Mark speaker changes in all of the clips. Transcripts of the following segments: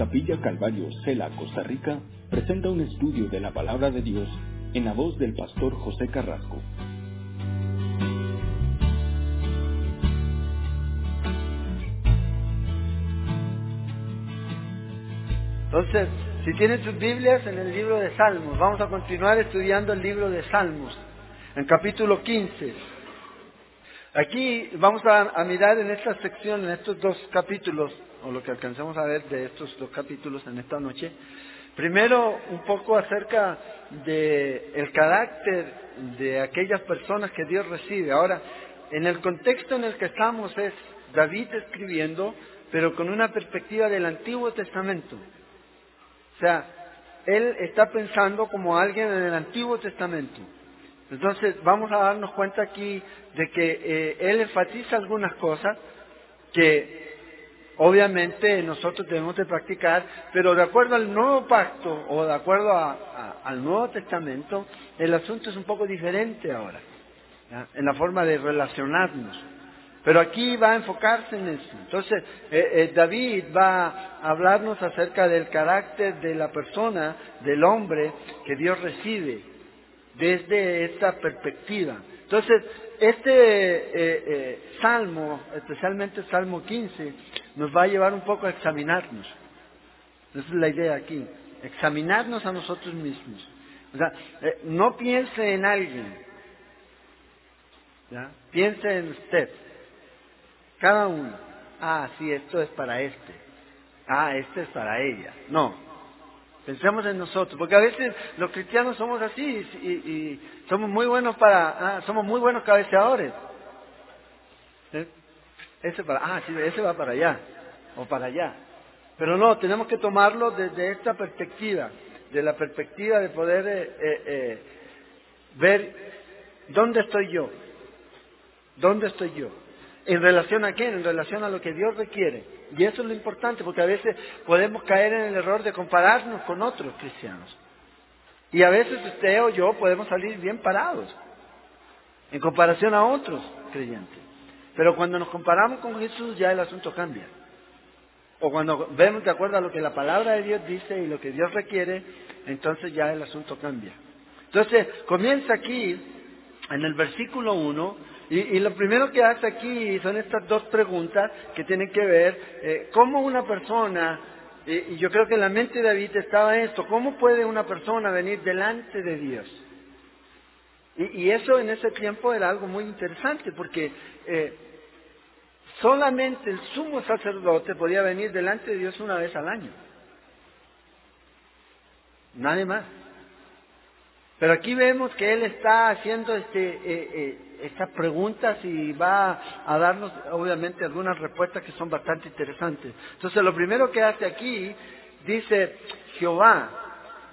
Speaker 1: Capilla Calvario, Cela, Costa Rica, presenta un estudio de la palabra de Dios en la voz del pastor José Carrasco.
Speaker 2: Entonces, si tienen sus Biblias en el libro de Salmos, vamos a continuar estudiando el libro de Salmos, en capítulo 15. Aquí vamos a, mirar en esta sección, en estos dos capítulos, o lo que alcancemos a ver de estos dos capítulos en esta noche, primero un poco acerca del el carácter de aquellas personas que Dios recibe. Ahora, en el contexto en el que estamos es David escribiendo, pero con una perspectiva del Antiguo Testamento. O sea, él está pensando como alguien en el Antiguo Testamento. Entonces vamos a darnos cuenta aquí de que eh, él enfatiza algunas cosas que obviamente nosotros debemos de practicar, pero de acuerdo al nuevo pacto o de acuerdo al Nuevo Testamento, el asunto es un poco diferente ahora, en la forma de relacionarnos. Pero aquí va a enfocarse en eso. Entonces, eh, eh, David va a hablarnos acerca del carácter de la persona, del hombre que Dios recibe desde esta perspectiva. Entonces, este eh, salmo, especialmente Salmo 15, nos va a llevar un poco a examinarnos. Esa es la idea aquí, examinarnos a nosotros mismos. O sea, no piense en alguien, piense en usted. Cada uno. Ah, sí, esto es para este. Ah, este es para ella. No. Pensemos en nosotros, porque a veces los cristianos somos así y, somos muy buenos para, ah, somos muy buenos cabeceadores. ¿Eh? Ese para, ah, sí, ese va para allá o para allá. Pero no, tenemos que tomarlo desde esta perspectiva, de la perspectiva de poder eh, eh, ver dónde estoy yo, dónde estoy yo. ¿En relación a qué? En relación a lo que Dios requiere. Y eso es lo importante, porque a veces podemos caer en el error de compararnos con otros cristianos. Y a veces usted o yo podemos salir bien parados en comparación a otros creyentes. Pero cuando nos comparamos con Jesús ya el asunto cambia. O cuando vemos de acuerdo a lo que la palabra de Dios dice y lo que Dios requiere, entonces ya el asunto cambia. Entonces comienza aquí, en el versículo 1, y, lo primero que hace aquí son estas dos preguntas que tienen que ver eh, cómo una persona, y yo creo que en la mente de David estaba esto, cómo puede una persona venir delante de Dios. Y, eso en ese tiempo era algo muy interesante porque eh, solamente el sumo sacerdote podía venir delante de Dios una vez al año. Nadie más. Pero aquí vemos que él está haciendo este, eh, estas preguntas y va a darnos, obviamente, algunas respuestas que son bastante interesantes. Entonces, lo primero que hace aquí, dice, Jehová,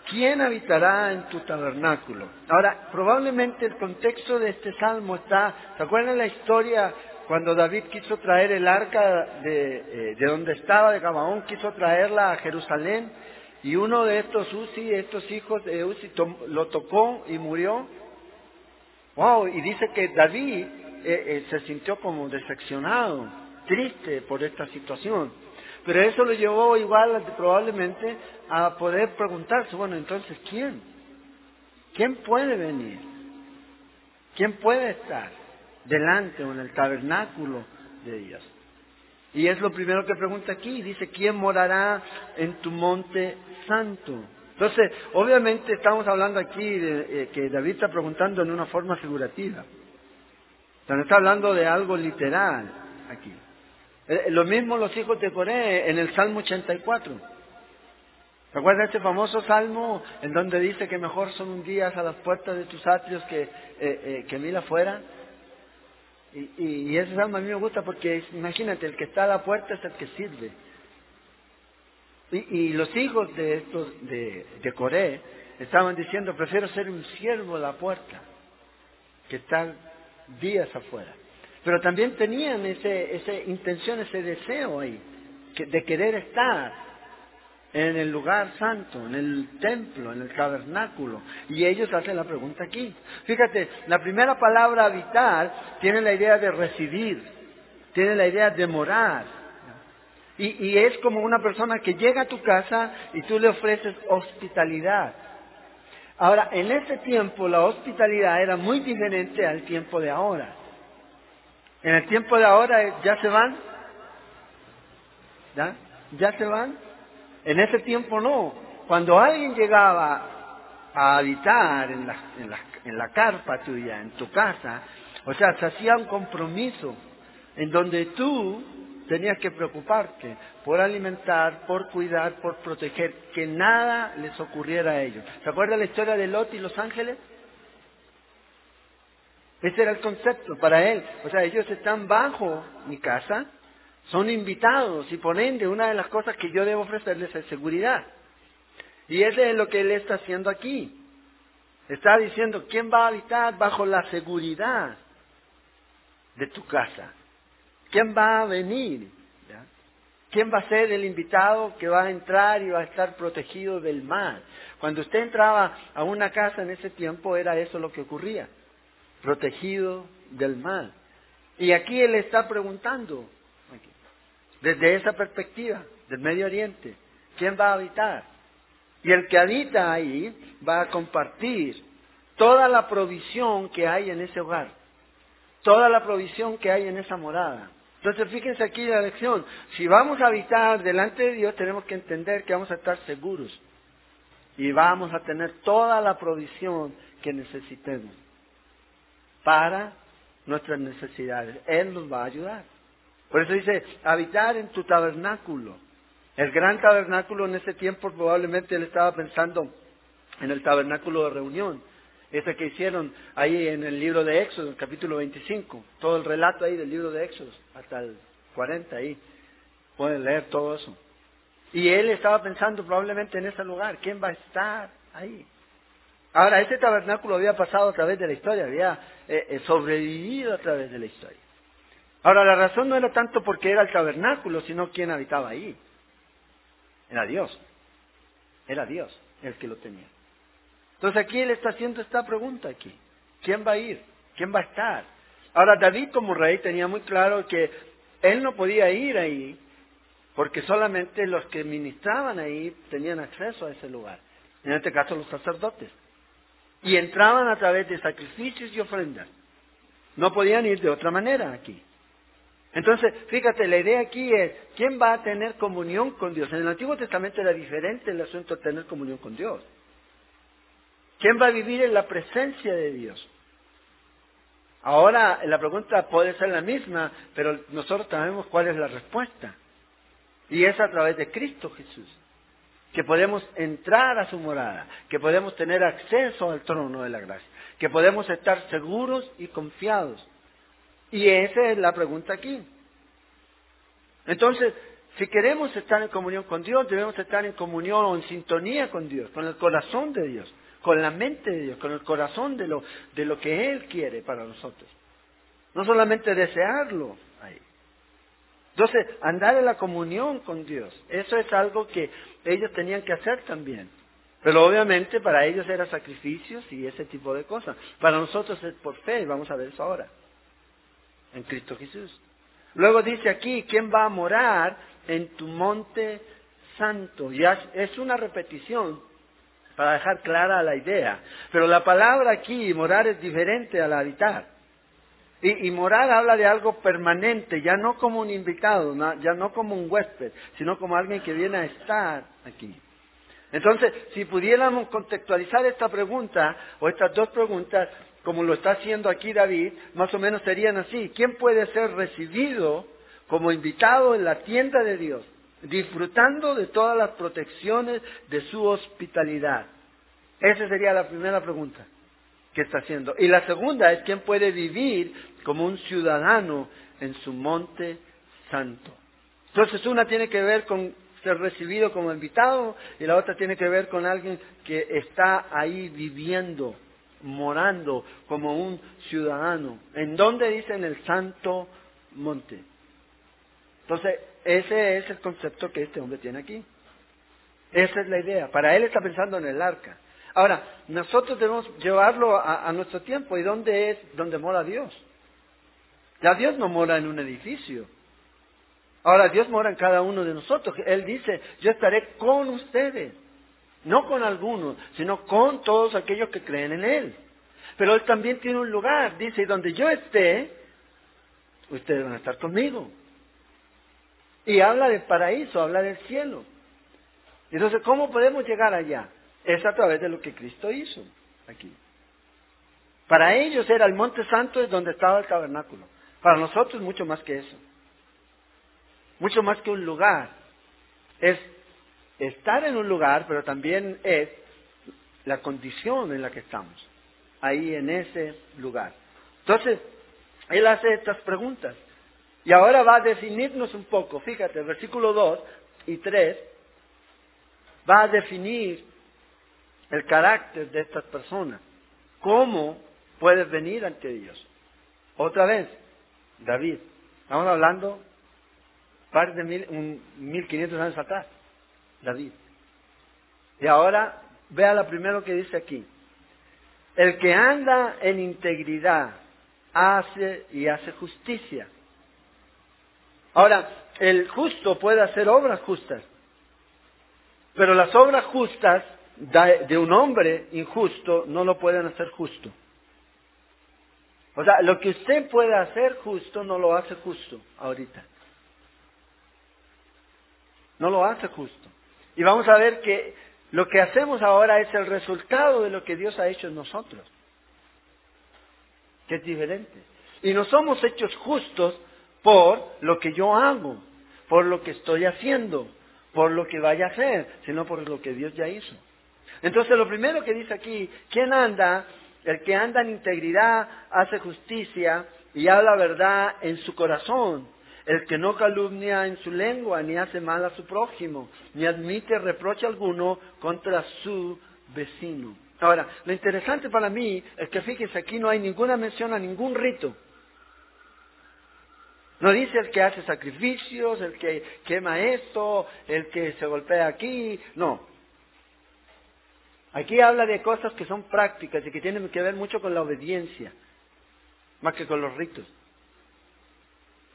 Speaker 2: ¿quién habitará en tu tabernáculo? Ahora, probablemente el contexto de este salmo está, ¿se acuerdan la historia cuando David quiso traer el arca de, eh, de donde estaba, de Gabaón, quiso traerla a Jerusalén? Y uno de estos Uzi, estos hijos de Uzi, lo tocó y murió. Wow, y dice que David eh, eh, se sintió como decepcionado, triste por esta situación. Pero eso lo llevó igual probablemente a poder preguntarse, bueno, entonces, ¿quién? ¿Quién puede venir? ¿Quién puede estar delante o en el tabernáculo de Dios? Y es lo primero que pregunta aquí. Dice, ¿quién morará en tu monte santo? Entonces, obviamente estamos hablando aquí de eh, que David está preguntando en una forma figurativa. O no está hablando de algo literal aquí. Eh, lo mismo los hijos de Coré en el Salmo 84. ¿Se acuerdan ese famoso salmo en donde dice que mejor son un día a las puertas de tus atrios que, eh, que mil afuera? Y, ese salmo a mí me gusta porque imagínate, el que está a la puerta es el que sirve. Y, los hijos de estos de, de Coré estaban diciendo, prefiero ser un siervo a la puerta que estar días afuera. Pero también tenían ese, esa intención, ese deseo ahí, de querer estar en el lugar santo, en el templo, en el tabernáculo. Y ellos hacen la pregunta aquí. Fíjate, la primera palabra habitar tiene la idea de residir, tiene la idea de morar. Y, es como una persona que llega a tu casa y tú le ofreces hospitalidad. Ahora, en ese tiempo la hospitalidad era muy diferente al tiempo de ahora. En el tiempo de ahora ya se van. ¿Ya? ¿Ya se van? En ese tiempo no. Cuando alguien llegaba a habitar en la, en la, en la carpa tuya, en tu casa, o sea, se hacía un compromiso en donde tú tenías que preocuparte por alimentar, por cuidar, por proteger, que nada les ocurriera a ellos. ¿Se acuerda la historia de Lot y los ángeles? Ese era el concepto para él. O sea, ellos están bajo mi casa, son invitados y por ende una de las cosas que yo debo ofrecerles es seguridad. Y eso es lo que él está haciendo aquí. Está diciendo, ¿quién va a habitar bajo la seguridad de tu casa? ¿Quién va a venir? ¿Quién va a ser el invitado que va a entrar y va a estar protegido del mal? Cuando usted entraba a una casa en ese tiempo era eso lo que ocurría, protegido del mal. Y aquí él está preguntando, desde esa perspectiva del Medio Oriente, ¿quién va a habitar? Y el que habita ahí va a compartir toda la provisión que hay en ese hogar, toda la provisión que hay en esa morada. Entonces fíjense aquí la lección, si vamos a habitar delante de Dios tenemos que entender que vamos a estar seguros y vamos a tener toda la provisión que necesitemos para nuestras necesidades. Él nos va a ayudar. Por eso dice, habitar en tu tabernáculo. El gran tabernáculo en ese tiempo probablemente él estaba pensando en el tabernáculo de reunión, ese que hicieron ahí en el libro de Éxodo, capítulo 25, todo el relato ahí del libro de Éxodo, hasta el 40 ahí, pueden leer todo eso. Y él estaba pensando probablemente en ese lugar, ¿quién va a estar ahí? Ahora, ese tabernáculo había pasado a través de la historia, había eh, eh, sobrevivido a través de la historia. Ahora, la razón no era tanto porque era el tabernáculo, sino quién habitaba ahí. Era Dios. Era Dios el que lo tenía. Entonces aquí él está haciendo esta pregunta aquí. ¿Quién va a ir? ¿Quién va a estar? Ahora David como rey tenía muy claro que él no podía ir ahí porque solamente los que ministraban ahí tenían acceso a ese lugar. En este caso los sacerdotes. Y entraban a través de sacrificios y ofrendas. No podían ir de otra manera aquí. Entonces, fíjate, la idea aquí es, ¿quién va a tener comunión con Dios? En el Antiguo Testamento era diferente el asunto de tener comunión con Dios. ¿Quién va a vivir en la presencia de Dios? Ahora la pregunta puede ser la misma, pero nosotros sabemos cuál es la respuesta. Y es a través de Cristo Jesús. Que podemos entrar a su morada, que podemos tener acceso al trono de la gracia, que podemos estar seguros y confiados y esa es la pregunta aquí. Entonces, si queremos estar en comunión con Dios, debemos estar en comunión o en sintonía con Dios, con el corazón de Dios, con la mente de Dios, con el corazón de lo, de lo que Él quiere para nosotros. No solamente desearlo ahí. Entonces, andar en la comunión con Dios, eso es algo que ellos tenían que hacer también. Pero obviamente para ellos era sacrificios y ese tipo de cosas. Para nosotros es por fe, vamos a ver eso ahora en Cristo Jesús. Luego dice aquí, ¿quién va a morar en tu monte santo? Ya es una repetición para dejar clara la idea. Pero la palabra aquí, morar, es diferente al habitar. Y, y, morar habla de algo permanente, ya no como un invitado, ya no como un huésped, sino como alguien que viene a estar aquí. Entonces, si pudiéramos contextualizar esta pregunta o estas dos preguntas, como lo está haciendo aquí David, más o menos serían así. ¿Quién puede ser recibido como invitado en la tienda de Dios, disfrutando de todas las protecciones de su hospitalidad? Esa sería la primera pregunta que está haciendo. Y la segunda es quién puede vivir como un ciudadano en su monte santo. Entonces una tiene que ver con ser recibido como invitado y la otra tiene que ver con alguien que está ahí viviendo morando como un ciudadano. ¿En dónde dice? En el santo monte. Entonces, ese es el concepto que este hombre tiene aquí. Esa es la idea. Para él está pensando en el arca. Ahora, nosotros debemos llevarlo a, nuestro tiempo. ¿Y dónde es donde mora Dios? Ya Dios no mora en un edificio. Ahora Dios mora en cada uno de nosotros. Él dice, yo estaré con ustedes. No con algunos, sino con todos aquellos que creen en Él. Pero Él también tiene un lugar. Dice, y donde yo esté, ustedes van a estar conmigo. Y habla del paraíso, habla del cielo. Entonces, ¿cómo podemos llegar allá? Es a través de lo que Cristo hizo aquí. Para ellos era el monte santo es donde estaba el tabernáculo. Para nosotros mucho más que eso. Mucho más que un lugar. Es estar en un lugar, pero también es la condición en la que estamos. Ahí en ese lugar. Entonces, él hace estas preguntas. Y ahora va a definirnos un poco. Fíjate, versículo 2 y 3 va a definir el carácter de estas personas. ¿Cómo puedes venir ante Dios? Otra vez, David. Estamos hablando par de mil, un, 1500 años atrás. David. Y ahora, vea lo primero que dice aquí. El que anda en integridad hace y hace justicia. Ahora, el justo puede hacer obras justas, pero las obras justas de un hombre injusto no lo pueden hacer justo. O sea, lo que usted puede hacer justo no lo hace justo ahorita. No lo hace justo. Y vamos a ver que lo que hacemos ahora es el resultado de lo que Dios ha hecho en nosotros. Que es diferente. Y no somos hechos justos por lo que yo hago, por lo que estoy haciendo, por lo que vaya a hacer, sino por lo que Dios ya hizo. Entonces lo primero que dice aquí, ¿quién anda? El que anda en integridad hace justicia y habla verdad en su corazón. El que no calumnia en su lengua, ni hace mal a su prójimo, ni admite reproche alguno contra su vecino. Ahora, lo interesante para mí es que fíjese, aquí no hay ninguna mención a ningún rito. No dice el que hace sacrificios, el que quema esto, el que se golpea aquí, no. Aquí habla de cosas que son prácticas y que tienen que ver mucho con la obediencia, más que con los ritos.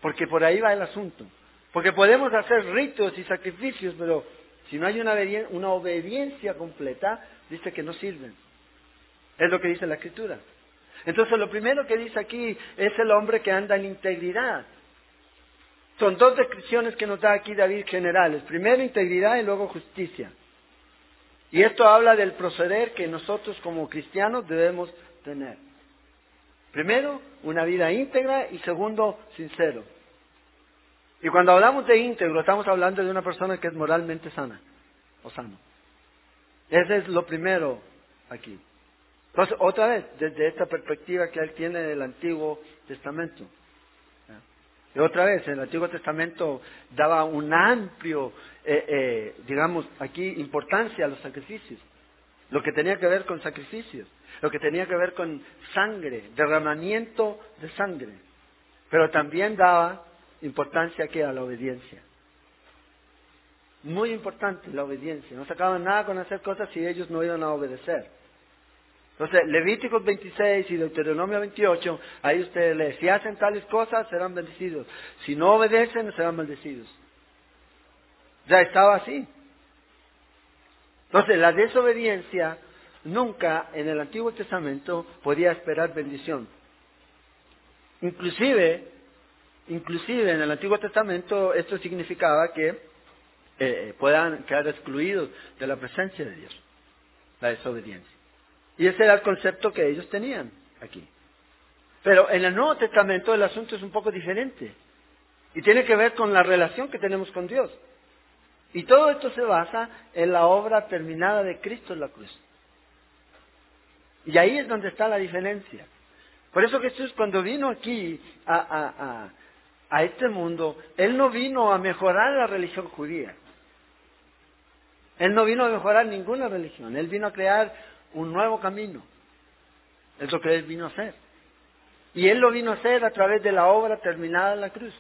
Speaker 2: Porque por ahí va el asunto. Porque podemos hacer ritos y sacrificios, pero si no hay una, obediencia completa, dice que no sirven. Es lo que dice la Escritura. Entonces lo primero que dice aquí es el hombre que anda en integridad. Son dos descripciones que nos da aquí David generales. Primero integridad y luego justicia. Y esto habla del proceder que nosotros como cristianos debemos tener. Primero, una vida íntegra y segundo, sincero. Y cuando hablamos de íntegro, estamos hablando de una persona que es moralmente sana o sano. Ese es lo primero aquí. Entonces, otra vez, desde esta perspectiva que él tiene del Antiguo Testamento. Otra vez, el Antiguo Testamento daba un amplio, eh, eh, digamos, aquí importancia a los sacrificios. Lo que tenía que ver con sacrificios, lo que tenía que ver con sangre, derramamiento de sangre. Pero también daba importancia que a la obediencia. Muy importante la obediencia. No sacaban nada con hacer cosas si ellos no iban a obedecer. Entonces, Levíticos 26 y Deuteronomio 28, ahí usted lee, si hacen tales cosas serán bendecidos, si no obedecen serán maldecidos. Ya estaba así. Entonces, la desobediencia nunca en el Antiguo Testamento podía esperar bendición. Inclusive, inclusive en el Antiguo Testamento esto significaba que eh, puedan quedar excluidos de la presencia de Dios, la desobediencia. Y ese era el concepto que ellos tenían aquí. Pero en el Nuevo Testamento el asunto es un poco diferente. Y tiene que ver con la relación que tenemos con Dios. Y todo esto se basa en la obra terminada de Cristo en la cruz. Y ahí es donde está la diferencia. Por eso Jesús cuando vino aquí a, a, a este mundo, Él no vino a mejorar la religión judía. Él no vino a mejorar ninguna religión. Él vino a crear un nuevo camino. Es lo que Él vino a hacer. Y Él lo vino a hacer a través de la obra terminada en la cruz.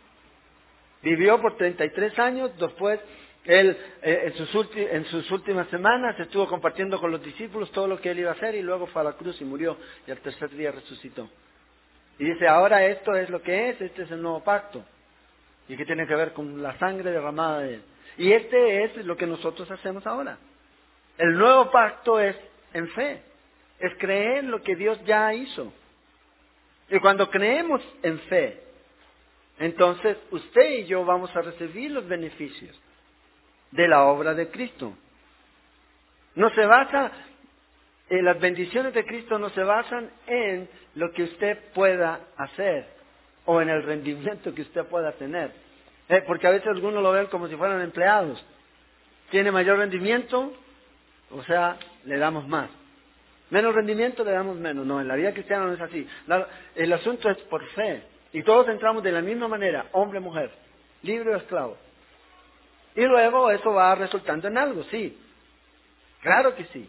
Speaker 2: Vivió por 33 años, después Él eh, en, sus en sus últimas semanas estuvo compartiendo con los discípulos todo lo que Él iba a hacer y luego fue a la cruz y murió y al tercer día resucitó. Y dice, ahora esto es lo que es, este es el nuevo pacto. y que tiene que ver con la sangre derramada de Él. Y este es lo que nosotros hacemos ahora. El nuevo pacto es en fe, es creer lo que Dios ya hizo. Y cuando creemos en fe, entonces usted y yo vamos a recibir los beneficios de la obra de Cristo. No se basa, en las bendiciones de Cristo no se basan en lo que usted pueda hacer o en el rendimiento que usted pueda tener. Eh, porque a veces algunos lo ven como si fueran empleados. Tiene mayor rendimiento, o sea, le damos más. Menos rendimiento, le damos menos. No, en la vida cristiana no es así. el asunto es por fe. Y todos entramos de la misma manera, hombre, mujer, libre o esclavo. Y luego eso va resultando en algo, sí. Claro que sí.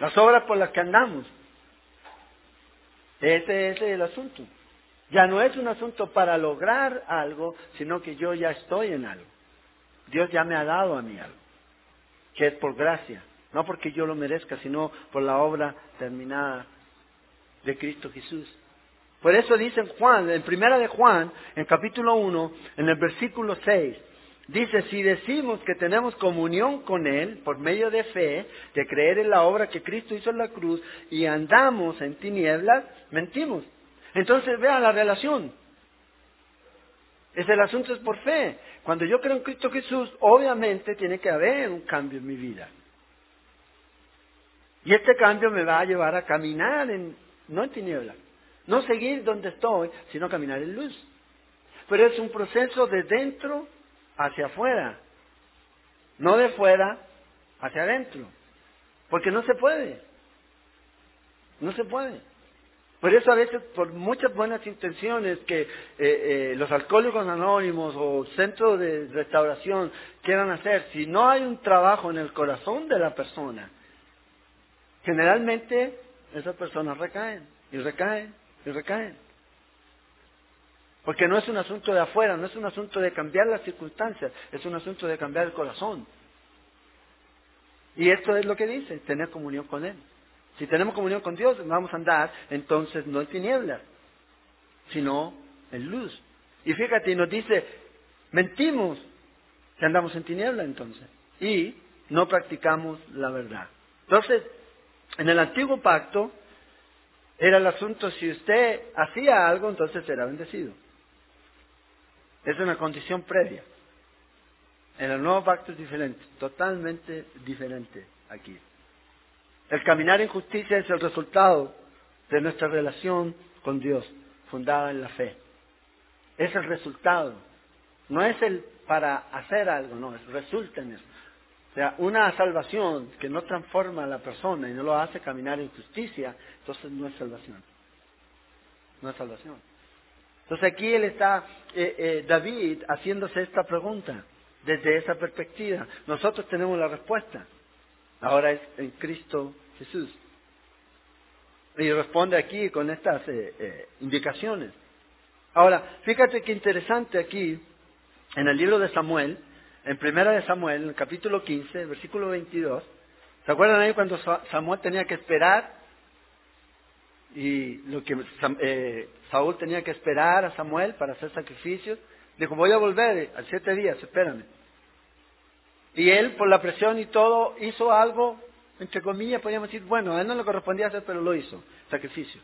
Speaker 2: Las obras por las que andamos. Ese, ese es el asunto. Ya no es un asunto para lograr algo, sino que yo ya estoy en algo. Dios ya me ha dado a mí algo, que es por gracia, no porque yo lo merezca, sino por la obra terminada de Cristo Jesús. Por eso dice Juan, en primera de Juan, en capítulo 1, en el versículo 6, dice, si decimos que tenemos comunión con Él por medio de fe, de creer en la obra que Cristo hizo en la cruz, y andamos en tinieblas, mentimos entonces vean la relación. Es el asunto es por fe. Cuando yo creo en Cristo Jesús, obviamente tiene que haber un cambio en mi vida. Y este cambio me va a llevar a caminar en, no en tinieblas, no seguir donde estoy, sino caminar en luz. Pero es un proceso de dentro hacia afuera, no de fuera hacia adentro. Porque no se puede. No se puede. Por eso a veces, por muchas buenas intenciones que eh, eh, los alcohólicos anónimos o centros de restauración quieran hacer, si no hay un trabajo en el corazón de la persona, generalmente esas personas recaen y recaen y recaen. Porque no es un asunto de afuera, no es un asunto de cambiar las circunstancias, es un asunto de cambiar el corazón. Y esto es lo que dice, tener comunión con Él. Si tenemos comunión con Dios, vamos a andar entonces no en tinieblas, sino en luz. Y fíjate, nos dice, mentimos que andamos en tinieblas entonces y no practicamos la verdad. Entonces, en el antiguo pacto era el asunto, si usted hacía algo, entonces era bendecido. Es una condición previa. En el nuevo pacto es diferente, totalmente diferente aquí. El caminar en justicia es el resultado de nuestra relación con Dios, fundada en la fe. Es el resultado. No es el para hacer algo, no, es resulta en eso. O sea, una salvación que no transforma a la persona y no lo hace caminar en justicia, entonces no es salvación. No es salvación. Entonces aquí él está, eh, eh, David, haciéndose esta pregunta desde esa perspectiva. Nosotros tenemos la respuesta. Ahora es en Cristo Jesús. Y responde aquí con estas eh, indicaciones. Ahora, fíjate qué interesante aquí, en el libro de Samuel, en primera de Samuel, en el capítulo 15, versículo 22, ¿se acuerdan ahí cuando Samuel tenía que esperar? Y lo que eh, Saúl tenía que esperar a Samuel para hacer sacrificios. Dijo, voy a volver a siete días, espérame. Y él, por la presión y todo, hizo algo, entre comillas, podríamos decir, bueno, a él no le correspondía hacer, pero lo hizo, sacrificio.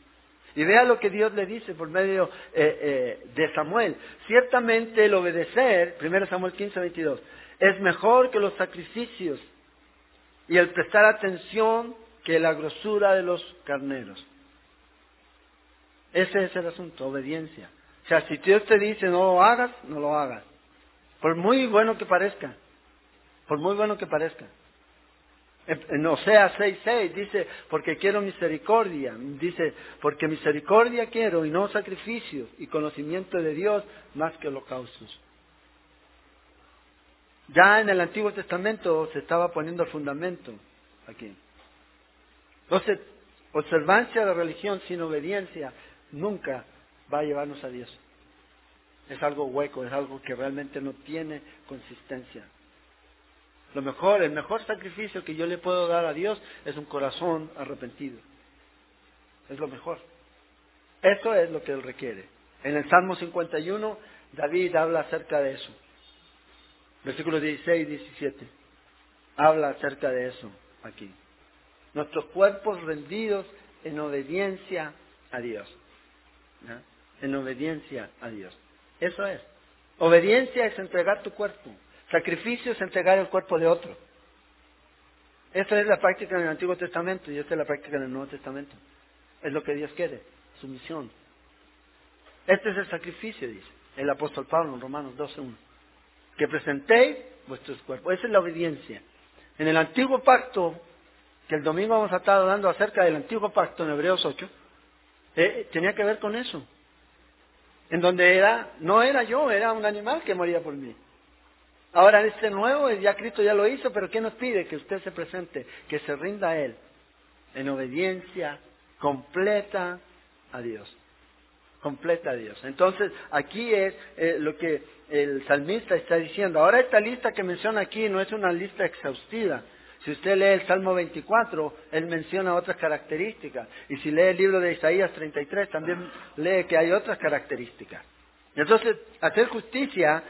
Speaker 2: Y vea lo que Dios le dice por medio eh, eh, de Samuel. Ciertamente el obedecer, 1 Samuel 15, 22, es mejor que los sacrificios y el prestar atención que la grosura de los carneros. Ese es el asunto, obediencia. O sea, si Dios te dice no lo hagas, no lo hagas. Por muy bueno que parezca por muy bueno que parezca. En Osea 6.6 dice, porque quiero misericordia, dice, porque misericordia quiero y no sacrificios y conocimiento de Dios más que holocaustos. Ya en el Antiguo Testamento se estaba poniendo el fundamento aquí. Entonces, observancia de religión sin obediencia nunca va a llevarnos a Dios. Es algo hueco, es algo que realmente no tiene consistencia. Lo mejor, el mejor sacrificio que yo le puedo dar a Dios es un corazón arrepentido. Es lo mejor. Eso es lo que Él requiere. En el Salmo 51 David habla acerca de eso. Versículos 16 y 17. Habla acerca de eso aquí. Nuestros cuerpos rendidos en obediencia a Dios. En obediencia a Dios. Eso es. Obediencia es entregar tu cuerpo. Sacrificio es entregar el cuerpo de otro. Esa es la práctica en el Antiguo Testamento y esta es la práctica en el Nuevo Testamento. Es lo que Dios quiere, su misión. Este es el sacrificio, dice el apóstol Pablo en Romanos 12.1. Que presentéis vuestros cuerpos. Esa es la obediencia. En el antiguo pacto, que el domingo vamos a estar hablando acerca del antiguo pacto en Hebreos 8, eh, tenía que ver con eso. En donde era, no era yo, era un animal que moría por mí. Ahora este nuevo, ya Cristo ya lo hizo, pero ¿qué nos pide? Que usted se presente, que se rinda a Él en obediencia completa a Dios. Completa a Dios. Entonces, aquí es eh, lo que el salmista está diciendo. Ahora esta lista que menciona aquí no es una lista exhaustiva. Si usted lee el Salmo 24, él menciona otras características. Y si lee el libro de Isaías 33, también lee que hay otras características. Entonces, hacer justicia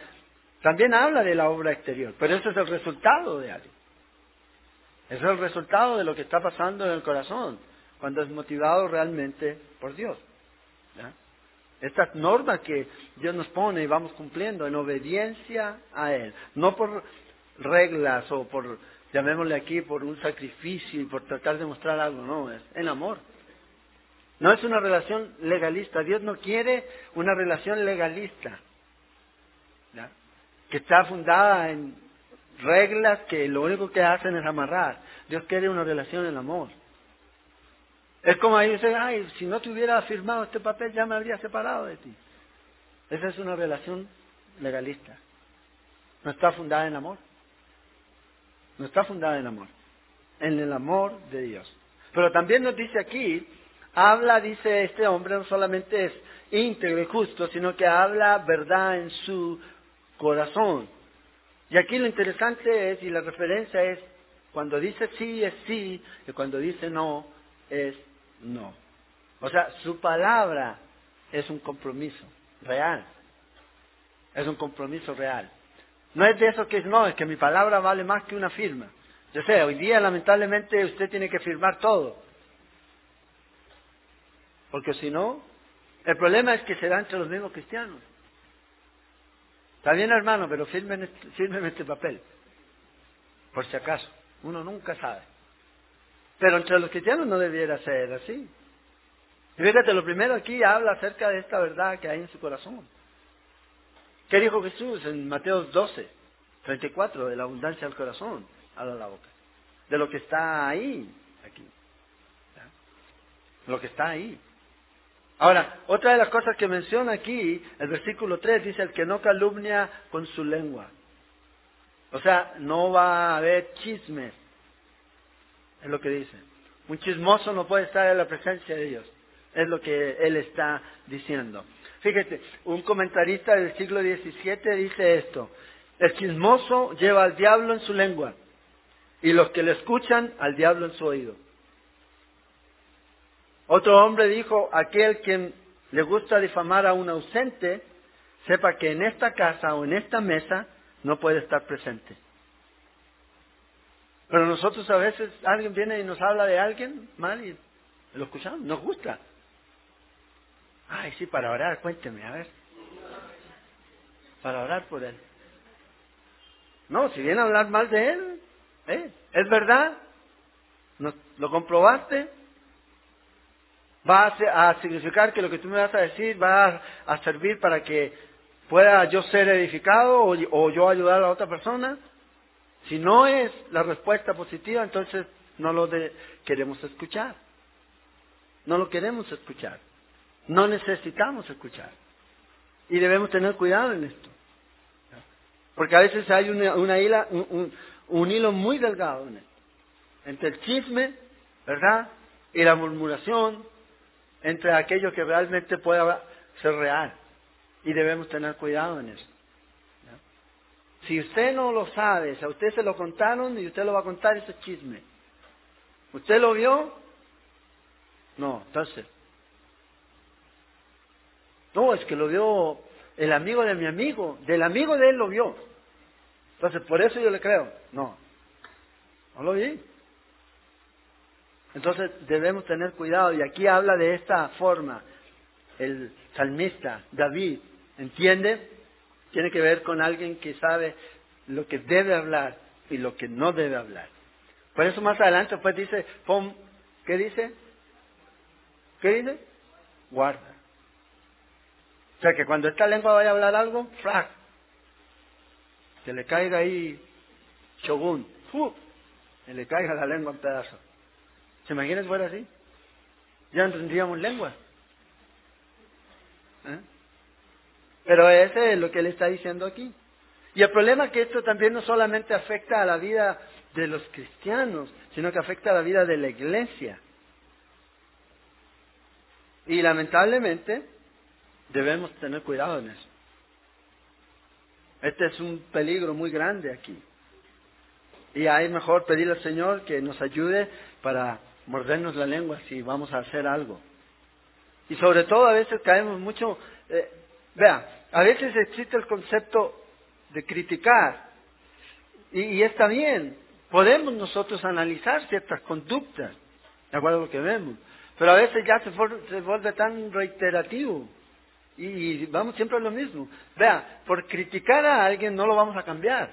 Speaker 2: también habla de la obra exterior, pero ese es el resultado de algo. Ese es el resultado de lo que está pasando en el corazón, cuando es motivado realmente por Dios. Estas normas que Dios nos pone y vamos cumpliendo en obediencia a Él, no por reglas o por, llamémosle aquí, por un sacrificio y por tratar de mostrar algo, no, es en amor. No es una relación legalista, Dios no quiere una relación legalista que está fundada en reglas que lo único que hacen es amarrar. Dios quiere una relación en amor. Es como ahí dice, ay, si no te hubiera firmado este papel ya me habría separado de ti. Esa es una relación legalista. No está fundada en amor. No está fundada en amor. En el amor de Dios. Pero también nos dice aquí, habla, dice este hombre, no solamente es íntegro y justo, sino que habla verdad en su corazón. Y aquí lo interesante es, y la referencia es, cuando dice sí es sí, y cuando dice no es no. O sea, su palabra es un compromiso real. Es un compromiso real. No es de eso que es, no, es que mi palabra vale más que una firma. Yo sé, hoy día lamentablemente usted tiene que firmar todo. Porque si no, el problema es que se entre los mismos cristianos. Está bien, hermano, pero fírmeme, este, este papel. Por si acaso. Uno nunca sabe. Pero entre los cristianos no debiera ser así. Y fíjate, lo primero aquí habla acerca de esta verdad que hay en su corazón. ¿Qué dijo Jesús en Mateo 12, 34? De la abundancia del corazón, habla la boca. De lo que está ahí, aquí. Lo que está ahí. Ahora, otra de las cosas que menciona aquí, el versículo 3 dice, el que no calumnia con su lengua. O sea, no va a haber chismes, es lo que dice. Un chismoso no puede estar en la presencia de Dios, es lo que él está diciendo. Fíjate, un comentarista del siglo XVII dice esto, el chismoso lleva al diablo en su lengua y los que le escuchan al diablo en su oído. Otro hombre dijo, aquel quien le gusta difamar a un ausente, sepa que en esta casa o en esta mesa no puede estar presente. Pero nosotros a veces alguien viene y nos habla de alguien mal y lo escuchamos, nos gusta. Ay, sí, para orar, cuénteme, a ver. Para orar por él. No, si viene a hablar mal de él, ¿eh? ¿es verdad? ¿Lo comprobaste? Va a, significar que lo que tú me vas a decir va a, servir para que pueda yo ser edificado o, yo ayudar a otra persona. Si no es la respuesta positiva, entonces no lo queremos escuchar. No lo queremos escuchar. No necesitamos escuchar. Y debemos tener cuidado en esto. Porque a veces hay una, un, un, hilo muy delgado en esto. Entre el chisme, ¿verdad? Y la murmuración entre aquello que realmente pueda ser real. Y debemos tener cuidado en eso. Si usted no lo sabe, si a usted se lo contaron y usted lo va a contar, eso es chisme. ¿Usted lo vio? No, entonces. No, es que lo vio el amigo de mi amigo, del amigo de él lo vio. Entonces, por eso yo le creo. No, no lo vi. Entonces debemos tener cuidado y aquí habla de esta forma. El salmista, David, ¿entiende? Tiene que ver con alguien que sabe lo que debe hablar y lo que no debe hablar. Por eso más adelante pues dice, pon, ¿qué dice? ¿Qué dice? Guarda. O sea que cuando esta lengua vaya a hablar algo, ¡frac! Que le caiga ahí shogun, ¡fu! que le caiga la lengua en pedazos. ¿Se imaginan si fuera así? Ya no tendríamos lengua. ¿Eh? Pero ese es lo que él está diciendo aquí. Y el problema es que esto también no solamente afecta a la vida de los cristianos, sino que afecta a la vida de la iglesia. Y lamentablemente debemos tener cuidado en eso. Este es un peligro muy grande aquí. Y hay mejor pedirle al Señor que nos ayude para mordernos la lengua si vamos a hacer algo. Y sobre todo a veces caemos mucho, eh, vea, a veces existe el concepto de criticar. Y, está bien, podemos nosotros analizar ciertas conductas, de acuerdo a lo que vemos. Pero a veces ya se, se vuelve tan reiterativo. Y, y vamos siempre a lo mismo. Vea, por criticar a alguien no lo vamos a cambiar.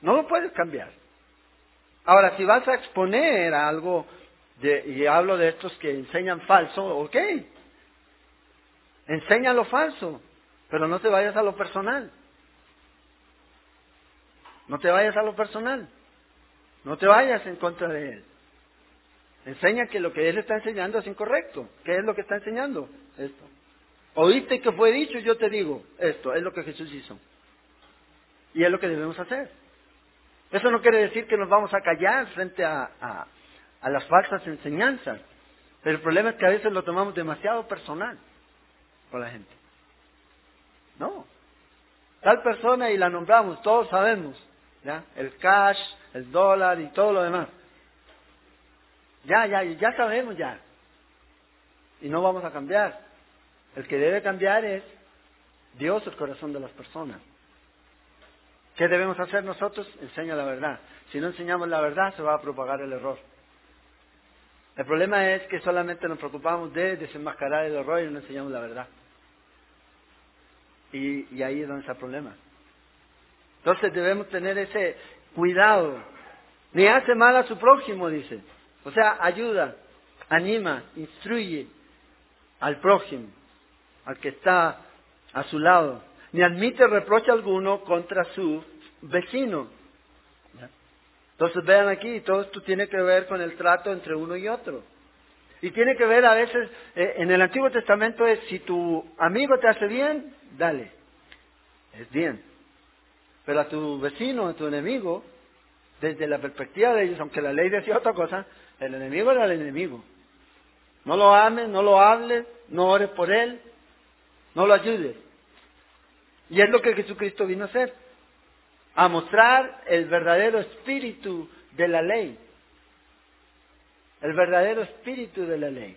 Speaker 2: No lo puedes cambiar. Ahora, si vas a exponer algo, y hablo de estos que enseñan falso, ok, enseña lo falso, pero no te vayas a lo personal. No te vayas a lo personal. No te vayas en contra de él. Enseña que lo que él está enseñando es incorrecto. ¿Qué es lo que está enseñando? Esto. Oíste que fue dicho, yo te digo, esto es lo que Jesús hizo. Y es lo que debemos hacer. Eso no quiere decir que nos vamos a callar frente a, a, las falsas enseñanzas. Pero el problema es que a veces lo tomamos demasiado personal con la gente. No. Tal persona y la nombramos, todos sabemos. ¿ya? El cash, el dólar y todo lo demás. Ya, ya, ya sabemos ya. Y no vamos a cambiar. El que debe cambiar es Dios, el corazón de las personas. ¿Qué debemos hacer nosotros? Enseña la verdad. Si no enseñamos la verdad, se va a propagar el error. El problema es que solamente nos preocupamos de desenmascarar el error y no enseñamos la verdad. Y, y ahí es donde está el problema. Entonces debemos tener ese cuidado. Ni hace mal a su prójimo, dice. O sea, ayuda, anima, instruye al prójimo, al que está a su lado ni admite reproche alguno contra su vecino. Entonces vean aquí, todo esto tiene que ver con el trato entre uno y otro. Y tiene que ver a veces, eh, en el Antiguo Testamento es, si tu amigo te hace bien, dale, es bien. Pero a tu vecino, a tu enemigo, desde la perspectiva de ellos, aunque la ley decía otra cosa, el enemigo era el enemigo. No lo ames, no lo hables, no ores por él, no lo ayudes. Y es lo que Jesucristo vino a hacer, a mostrar el verdadero espíritu de la ley. El verdadero espíritu de la ley.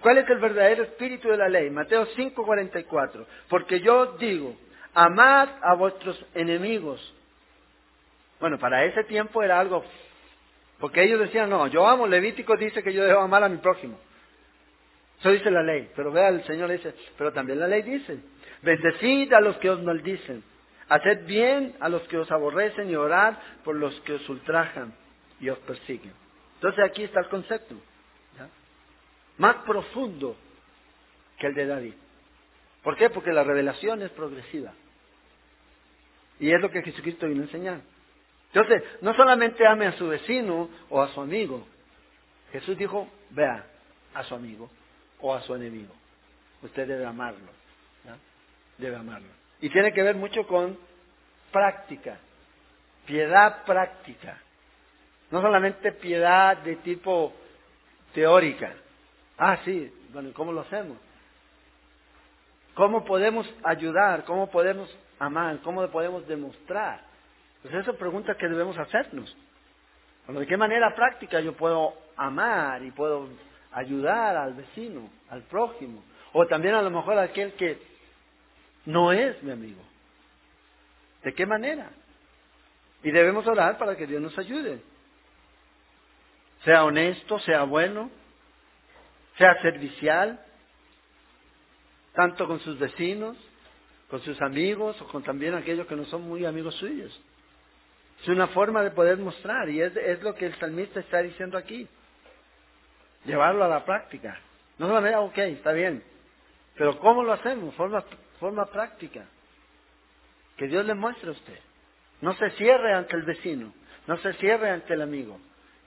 Speaker 2: ¿Cuál es el verdadero espíritu de la ley? Mateo 5:44. Porque yo digo, amad a vuestros enemigos. Bueno, para ese tiempo era algo, porque ellos decían, no, yo amo, Levítico dice que yo debo amar a mi prójimo. Eso dice la ley. Pero vea, el Señor dice, pero también la ley dice, Bendecid a los que os maldicen. Haced bien a los que os aborrecen y orad por los que os ultrajan y os persiguen. Entonces aquí está el concepto. Más profundo que el de David. ¿Por qué? Porque la revelación es progresiva. Y es lo que Jesucristo vino a enseñar. Entonces, no solamente ame a su vecino o a su amigo. Jesús dijo, vea a su amigo o a su enemigo. Usted debe amarlo debe amarlo. Y tiene que ver mucho con práctica, piedad práctica. No solamente piedad de tipo teórica. Ah, sí, bueno, ¿cómo lo hacemos? ¿Cómo podemos ayudar? ¿Cómo podemos amar? ¿Cómo podemos demostrar? Pues esa es pregunta que debemos hacernos. ¿De qué manera práctica yo puedo amar y puedo ayudar al vecino, al prójimo? O también a lo mejor aquel que no es mi amigo. ¿De qué manera? Y debemos orar para que Dios nos ayude. Sea honesto, sea bueno, sea servicial, tanto con sus vecinos, con sus amigos o con también aquellos que no son muy amigos suyos. Es una forma de poder mostrar y es, es lo que el salmista está diciendo aquí. Llevarlo a la práctica. No solamente, ok, está bien, pero ¿cómo lo hacemos? Forma práctica. Que Dios le muestre a usted. No se cierre ante el vecino, no se cierre ante el amigo,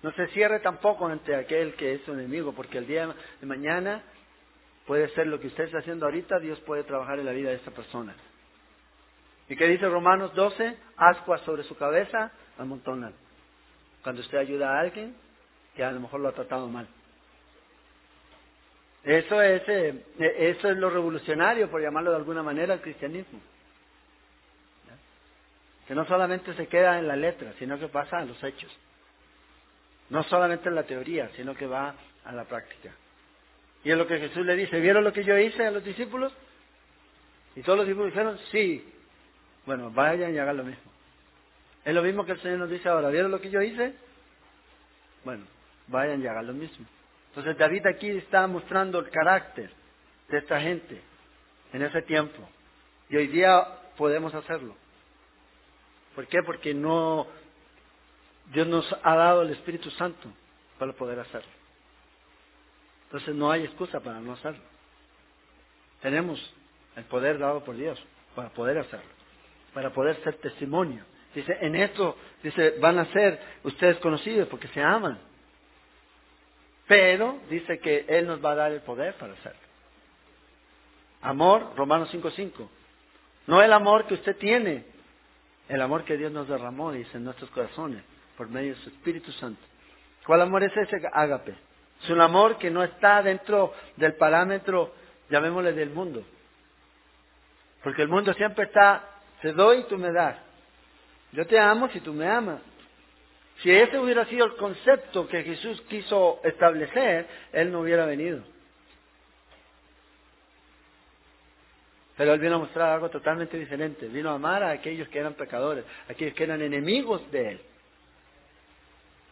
Speaker 2: no se cierre tampoco ante aquel que es su enemigo, porque el día de mañana puede ser lo que usted está haciendo ahorita, Dios puede trabajar en la vida de esa persona. ¿Y qué dice Romanos 12? Ascuas sobre su cabeza, amontonan. Cuando usted ayuda a alguien que a lo mejor lo ha tratado mal. Eso es, eh, eso es lo revolucionario, por llamarlo de alguna manera, el cristianismo. Que no solamente se queda en la letra, sino que pasa a los hechos. No solamente en la teoría, sino que va a la práctica. Y es lo que Jesús le dice, ¿vieron lo que yo hice a los discípulos? Y todos los discípulos dijeron, sí. Bueno, vayan y hagan lo mismo. Es lo mismo que el Señor nos dice ahora, ¿vieron lo que yo hice? Bueno, vayan y hagan lo mismo. Entonces David aquí está mostrando el carácter de esta gente en ese tiempo. Y hoy día podemos hacerlo. ¿Por qué? Porque no Dios nos ha dado el Espíritu Santo para poder hacerlo. Entonces no hay excusa para no hacerlo. Tenemos el poder dado por Dios para poder hacerlo, para poder ser testimonio. Dice, en esto, dice, van a ser ustedes conocidos porque se aman. Pero dice que Él nos va a dar el poder para hacerlo. Amor, Romanos 5.5. No el amor que usted tiene, el amor que Dios nos derramó, dice, en nuestros corazones, por medio de su Espíritu Santo. ¿Cuál amor es ese ágape? Es un amor que no está dentro del parámetro, llamémosle, del mundo. Porque el mundo siempre está, te doy y tú me das. Yo te amo si tú me amas. Si ese hubiera sido el concepto que Jesús quiso establecer, Él no hubiera venido. Pero Él vino a mostrar algo totalmente diferente. Vino a amar a aquellos que eran pecadores, a aquellos que eran enemigos de Él.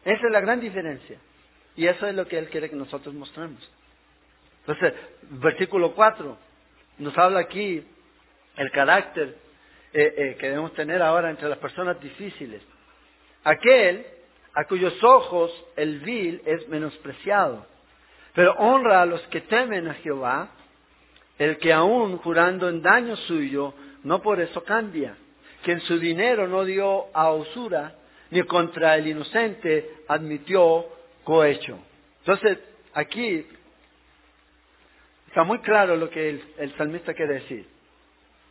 Speaker 2: Esa es la gran diferencia. Y eso es lo que Él quiere que nosotros mostremos. Entonces, versículo 4 nos habla aquí el carácter eh, eh, que debemos tener ahora entre las personas difíciles. Aquel a cuyos ojos el vil es menospreciado, pero honra a los que temen a Jehová, el que aún jurando en daño suyo, no por eso cambia, que en su dinero no dio a usura, ni contra el inocente admitió cohecho. Entonces, aquí está muy claro lo que el, el salmista quiere decir.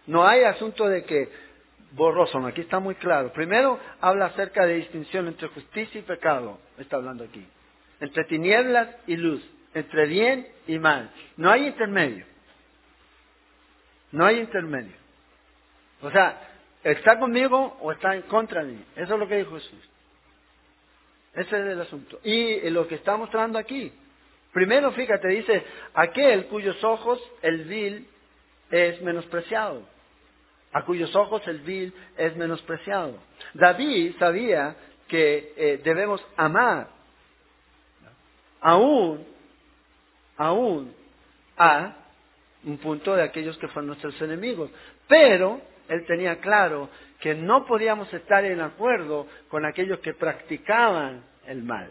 Speaker 2: No hay asunto de que borroso, aquí está muy claro. Primero habla acerca de distinción entre justicia y pecado, está hablando aquí. Entre tinieblas y luz, entre bien y mal. No hay intermedio. No hay intermedio. O sea, ¿está conmigo o está en contra de mí? Eso es lo que dijo Jesús. Ese es el asunto. Y lo que está mostrando aquí. Primero, fíjate, dice, aquel cuyos ojos el vil es menospreciado a cuyos ojos el vil es menospreciado. David sabía que eh, debemos amar aún, aún a un punto de aquellos que fueron nuestros enemigos. Pero él tenía claro que no podíamos estar en acuerdo con aquellos que practicaban el mal.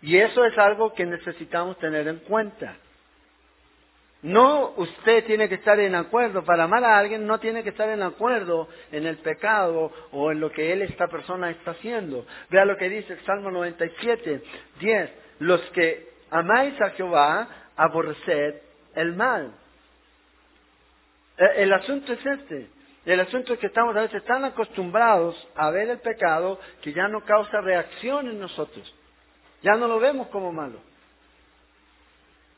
Speaker 2: Y eso es algo que necesitamos tener en cuenta. No usted tiene que estar en acuerdo, para amar a alguien no tiene que estar en acuerdo en el pecado o en lo que él, esta persona, está haciendo. Vea lo que dice el Salmo 97, 10. Los que amáis a Jehová, aborreced el mal. E, el asunto es este. El asunto es que estamos a veces tan acostumbrados a ver el pecado que ya no causa reacción en nosotros. Ya no lo vemos como malo.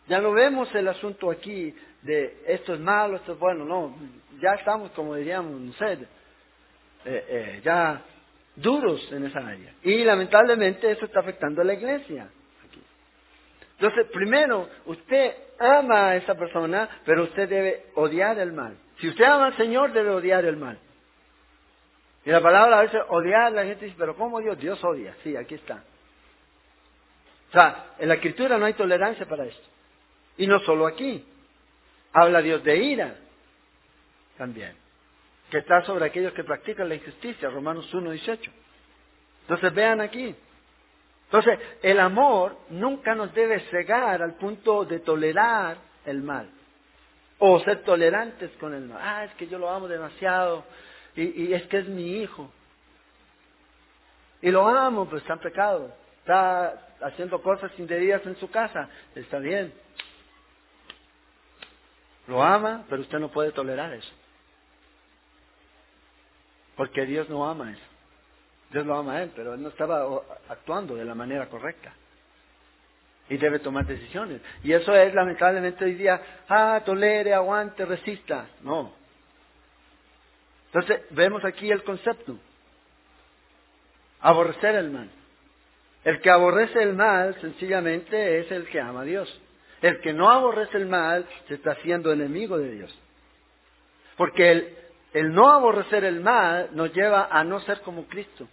Speaker 2: Ya no vemos el asunto aquí de esto es malo, esto es bueno, no. Ya estamos, como diríamos, no sé, eh, eh, ya duros en esa área. Y lamentablemente eso está afectando a la iglesia. Aquí. Entonces, primero, usted ama a esa persona, pero usted debe odiar el mal. Si usted ama al Señor, debe odiar el mal. Y la palabra a veces odiar, la gente dice, pero ¿cómo Dios? Dios odia. Sí, aquí está. O sea, en la escritura no hay tolerancia para esto. Y no solo aquí. Habla Dios de ira también. Que está sobre aquellos que practican la injusticia, Romanos 1, 18. Entonces vean aquí. Entonces, el amor nunca nos debe cegar al punto de tolerar el mal. O ser tolerantes con el mal. Ah, es que yo lo amo demasiado. Y, es que es mi hijo. Y lo amo, pero está en pecado. Está haciendo cosas indebidas en su casa. Está bien. Lo ama, pero usted no puede tolerar eso. Porque Dios no ama eso. Dios lo ama a él, pero él no estaba actuando de la manera correcta. Y debe tomar decisiones. Y eso es lamentablemente hoy día, ah, tolere, aguante, resista. No. Entonces, vemos aquí el concepto. Aborrecer el mal. El que aborrece el mal sencillamente es el que ama a Dios. El que no aborrece el mal se está haciendo enemigo de Dios. Porque el, el no aborrecer el mal nos lleva a no ser como Cristo.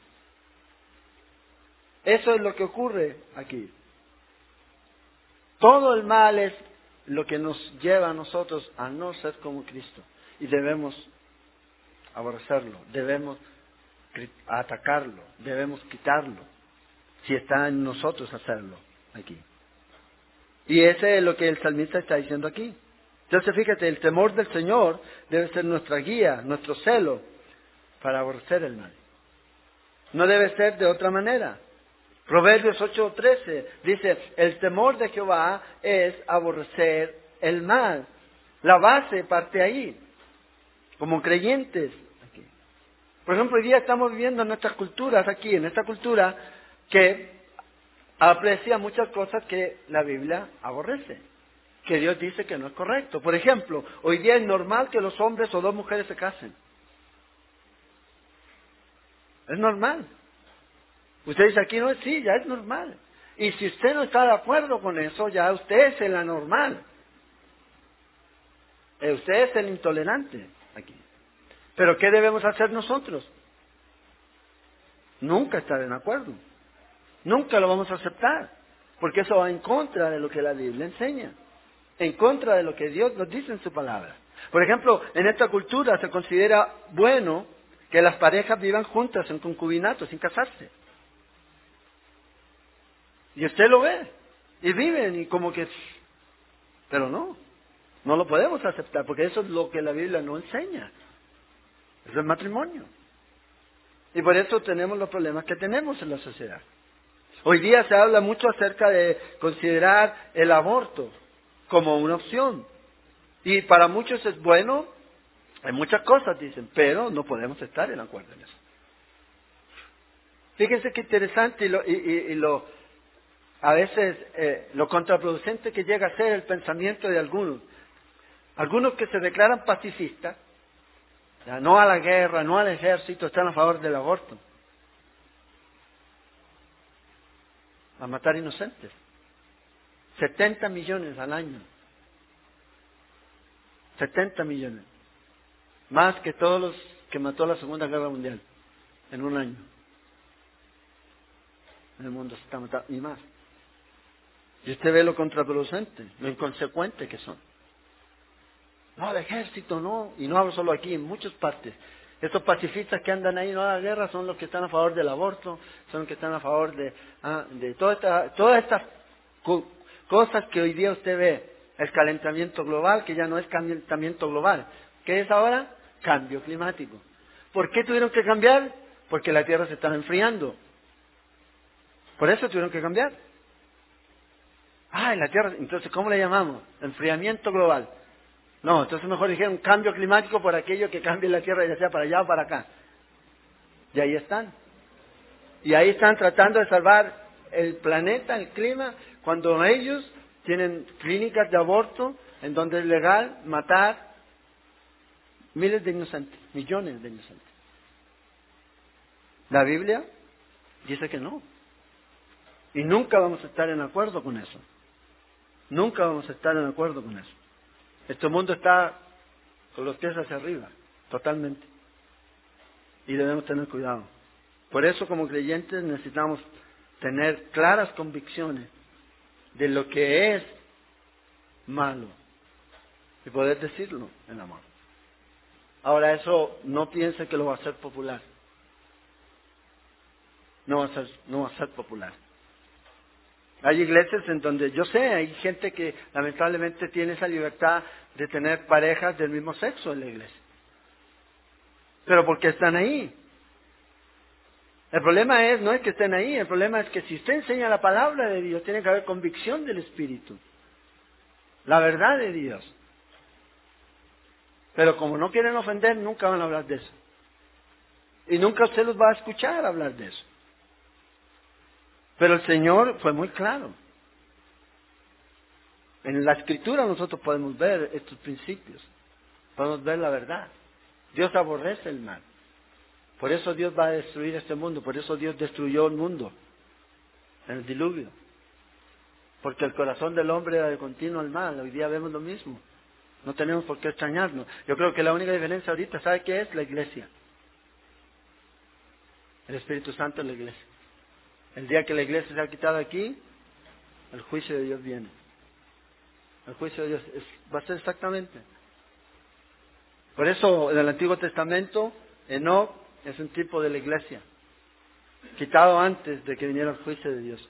Speaker 2: Eso es lo que ocurre aquí. Todo el mal es lo que nos lleva a nosotros a no ser como Cristo. Y debemos aborrecerlo, debemos atacarlo, debemos quitarlo, si está en nosotros hacerlo aquí. Y ese es lo que el salmista está diciendo aquí. Entonces fíjate, el temor del Señor debe ser nuestra guía, nuestro celo para aborrecer el mal. No debe ser de otra manera. Proverbios 8:13 dice, el temor de Jehová es aborrecer el mal. La base parte ahí, como creyentes. Por ejemplo, hoy día estamos viviendo en nuestras culturas aquí, en esta cultura que aprecia muchas cosas que la Biblia aborrece, que Dios dice que no es correcto. Por ejemplo, hoy día es normal que los hombres o dos mujeres se casen. Es normal. Usted dice aquí no, sí, ya es normal. Y si usted no está de acuerdo con eso, ya usted es el anormal. Eh, usted es el intolerante aquí. Pero ¿qué debemos hacer nosotros? Nunca estar en acuerdo. Nunca lo vamos a aceptar. Porque eso va en contra de lo que la Biblia enseña. En contra de lo que Dios nos dice en su palabra. Por ejemplo, en esta cultura se considera bueno que las parejas vivan juntas en concubinato, sin casarse. Y usted lo ve. Y viven y como que... Pero no. No lo podemos aceptar porque eso es lo que la Biblia no enseña. Es el matrimonio. Y por eso tenemos los problemas que tenemos en la sociedad. Hoy día se habla mucho acerca de considerar el aborto como una opción. Y para muchos es bueno, hay muchas cosas, dicen, pero no podemos estar en acuerdo en eso. Fíjense qué interesante y lo, a veces eh, lo contraproducente que llega a ser el pensamiento de algunos. Algunos que se declaran pacifistas, no a la guerra, no al ejército, están a favor del aborto. A matar inocentes. 70 millones al año. 70 millones. Más que todos los que mató la Segunda Guerra Mundial en un año. En el mundo se está matando, y más. Y usted ve lo contraproducente, lo inconsecuente que son. No, el ejército no, y no hablo solo aquí, en muchas partes. Estos pacifistas que andan ahí no a la guerra son los que están a favor del aborto, son los que están a favor de, ah, todas estas cosas que hoy día usted ve. El calentamiento global, que ya no es calentamiento global. ¿Qué es ahora? Cambio climático. ¿Por qué tuvieron que cambiar? Porque la Tierra se está enfriando. Por eso tuvieron que cambiar. Ah, la Tierra, entonces, ¿cómo le llamamos? Enfriamiento global. No, entonces mejor dijeron cambio climático por aquello que cambie la Tierra ya sea para allá o para acá. Y ahí están. Y ahí están tratando de salvar el planeta, el clima, cuando ellos tienen clínicas de aborto en donde es legal matar miles de inocentes, millones de inocentes. La Biblia dice que no. Y nunca vamos a estar en acuerdo con eso. Nunca vamos a estar en acuerdo con eso. Este mundo está con los pies hacia arriba, totalmente. Y debemos tener cuidado. Por eso como creyentes necesitamos tener claras convicciones de lo que es malo y poder decirlo en amor. Ahora eso no piense que lo va a hacer popular. No va a ser, no va a ser popular. Hay iglesias en donde yo sé, hay gente que lamentablemente tiene esa libertad de tener parejas del mismo sexo en la iglesia. Pero ¿por qué están ahí? El problema es, no es que estén ahí, el problema es que si usted enseña la palabra de Dios, tiene que haber convicción del Espíritu. La verdad de Dios. Pero como no quieren ofender, nunca van a hablar de eso. Y nunca usted los va a escuchar hablar de eso. Pero el Señor fue muy claro. En la escritura nosotros podemos ver estos principios, podemos ver la verdad. Dios aborrece el mal. Por eso Dios va a destruir este mundo, por eso Dios destruyó el mundo en el diluvio. Porque el corazón del hombre era de continuo al mal. Hoy día vemos lo mismo. No tenemos por qué extrañarnos. Yo creo que la única diferencia ahorita, ¿sabe qué es? La iglesia. El Espíritu Santo es la iglesia. El día que la iglesia se ha quitado aquí, el juicio de Dios viene. El juicio de Dios va a ser exactamente. Por eso en el Antiguo Testamento, Enoch es un tipo de la iglesia, quitado antes de que viniera el juicio de Dios.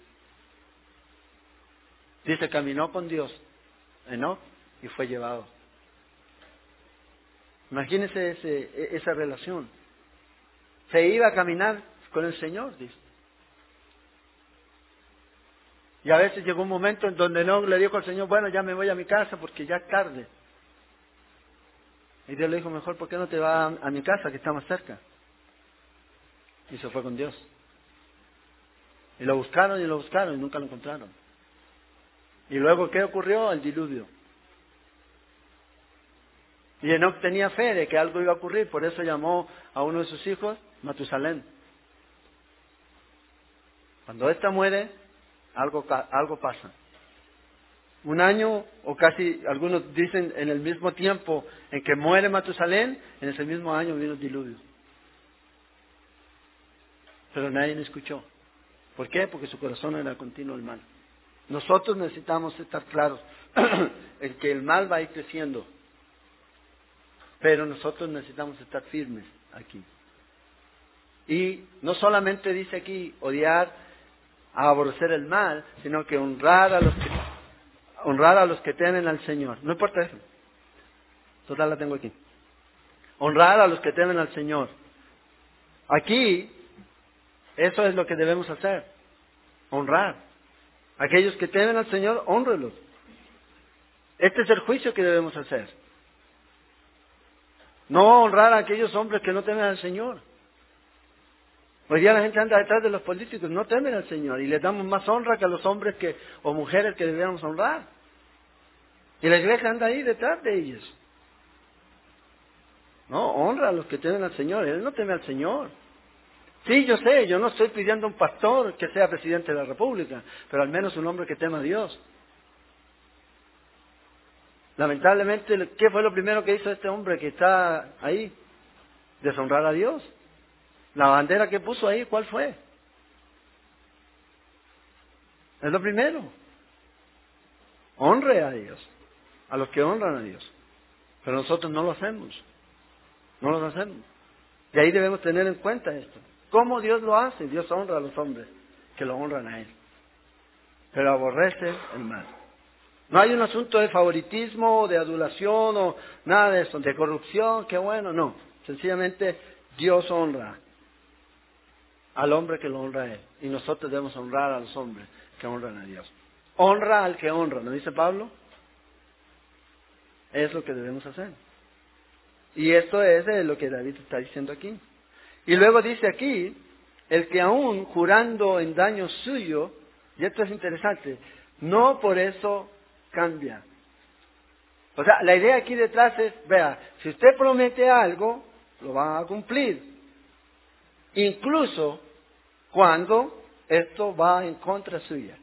Speaker 2: Dice, caminó con Dios, Enoch, y fue llevado. Imagínese ese, esa relación. Se iba a caminar con el Señor, dice. Y a veces llegó un momento en donde no le dijo al Señor, bueno, ya me voy a mi casa porque ya es tarde. Y Dios le dijo, mejor, ¿por qué no te vas a, mi casa que está más cerca? Y se fue con Dios. Y lo buscaron y lo buscaron y nunca lo encontraron. Y luego, ¿qué ocurrió? El diluvio. Y Enoch tenía fe de que algo iba a ocurrir, por eso llamó a uno de sus hijos Matusalén. Cuando ésta muere, algo, algo pasa. Un año, o casi algunos dicen en el mismo tiempo en que muere Matusalén, en ese mismo año vino el diluvio. Pero nadie me escuchó. ¿Por qué? Porque su corazón era continuo el mal. Nosotros necesitamos estar claros en que el mal va a ir creciendo. Pero nosotros necesitamos estar firmes aquí. Y no solamente dice aquí odiar aborrecer el mal, sino que honrar a los que, honrar a los que temen al Señor. No importa eso. Total la tengo aquí. Honrar a los que temen al Señor. Aquí, eso es lo que debemos hacer. Honrar. Aquellos que temen al Señor, honrelos. Este es el juicio que debemos hacer. No honrar a aquellos hombres que no temen al Señor. Hoy día la gente anda detrás de los políticos, no temen al Señor y les damos más honra que a los hombres que, o mujeres que deberíamos honrar. Y la iglesia anda ahí detrás de ellos. No, honra a los que temen al Señor. Él no teme al Señor. Sí, yo sé, yo no estoy pidiendo a un pastor que sea presidente de la República, pero al menos un hombre que tema a Dios. Lamentablemente, ¿qué fue lo primero que hizo este hombre que está ahí? Deshonrar a Dios. La bandera que puso ahí, ¿cuál fue? Es lo primero. Honre a Dios, a los que honran a Dios. Pero nosotros no lo hacemos. No lo hacemos. Y ahí debemos tener en cuenta esto. ¿Cómo Dios lo hace? Dios honra a los hombres que lo honran a Él. Pero aborrece el mal. No hay un asunto de favoritismo, de adulación o nada de eso, de corrupción, qué bueno, no. Sencillamente Dios honra al hombre que lo honra a Él. Y nosotros debemos honrar a los hombres que honran a Dios. Honra al que honra, ¿no dice Pablo? Es lo que debemos hacer. Y esto es lo que David está diciendo aquí. Y luego dice aquí, el que aún jurando en daño suyo, y esto es interesante, no por eso cambia. O sea, la idea aquí detrás es, vea, si usted promete algo, lo va a cumplir. Incluso cuando esto va en contra suya.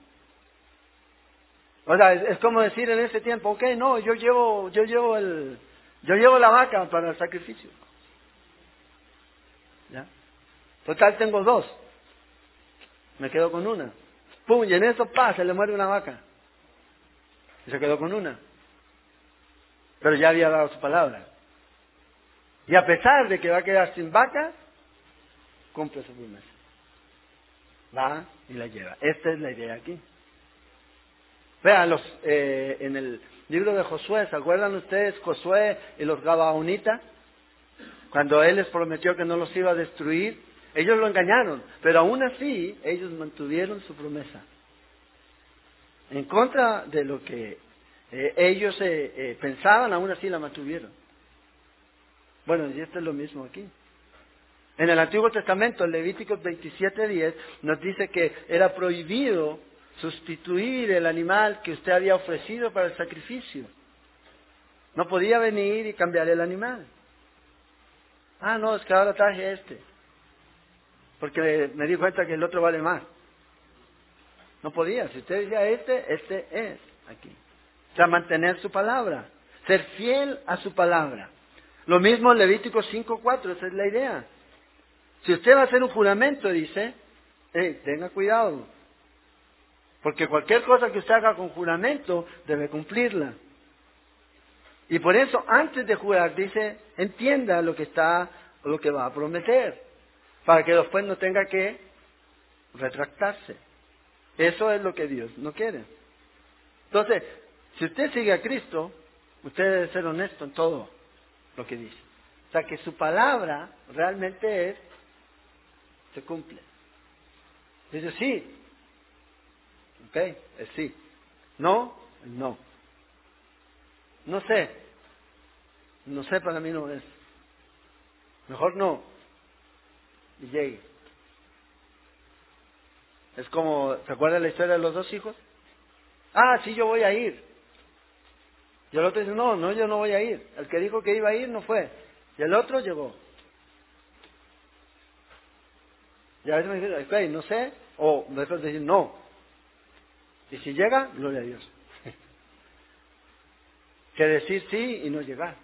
Speaker 2: O sea, es, como decir en ese tiempo, ok, no, yo llevo, yo llevo el, yo llevo la vaca para el sacrificio. Total tengo dos. Me quedo con una. Pum, y en eso pasa, le muere una vaca. Y se quedó con una. Pero ya había dado su palabra. Y a pesar de que va a quedar sin vaca, cumple su promesa. Va y la lleva. Esta es la idea aquí. Vean, los, eh, en el libro de Josué, ¿se acuerdan ustedes Josué y los Gabaonitas? Cuando él les prometió que no los iba a destruir, ellos lo engañaron, pero aún así ellos mantuvieron su promesa. En contra de lo que eh, ellos eh, pensaban, aún así la mantuvieron. Bueno, y esto es lo mismo aquí. En el Antiguo Testamento, en Levíticos 27.10, nos dice que era prohibido sustituir el animal que usted había ofrecido para el sacrificio. No podía venir y cambiar el animal. Ah, no, es que ahora traje este. Porque me di cuenta que el otro vale más. No podía. Si usted decía este, este es aquí. O sea, mantener su palabra. Ser fiel a su palabra. Lo mismo en Levítico 5.4, esa es la idea. Si usted va a hacer un juramento, dice, tenga cuidado. Porque cualquier cosa que usted haga con juramento debe cumplirla. Y por eso, antes de jurar, dice, entienda lo que está, lo que va a prometer, para que después no tenga que retractarse. Eso es lo que Dios no quiere. Entonces, si usted sigue a Cristo, usted debe ser honesto en todo lo que dice. O sea, que su palabra realmente es, se cumple. Dice, sí, ¿Ok? Es sí. No, no. No sé. No sé para mí no es. Mejor no. Y llegue. Es como, ¿se acuerda la historia de los dos hijos? Ah, sí, yo voy a ir. Y el otro dice, no, no, yo no voy a ir. El que dijo que iba a ir no fue. Y el otro llegó. Y a veces me dicen, ok, no sé. O me decir, no, y si llega, gloria a Dios. que decir sí y no llegar.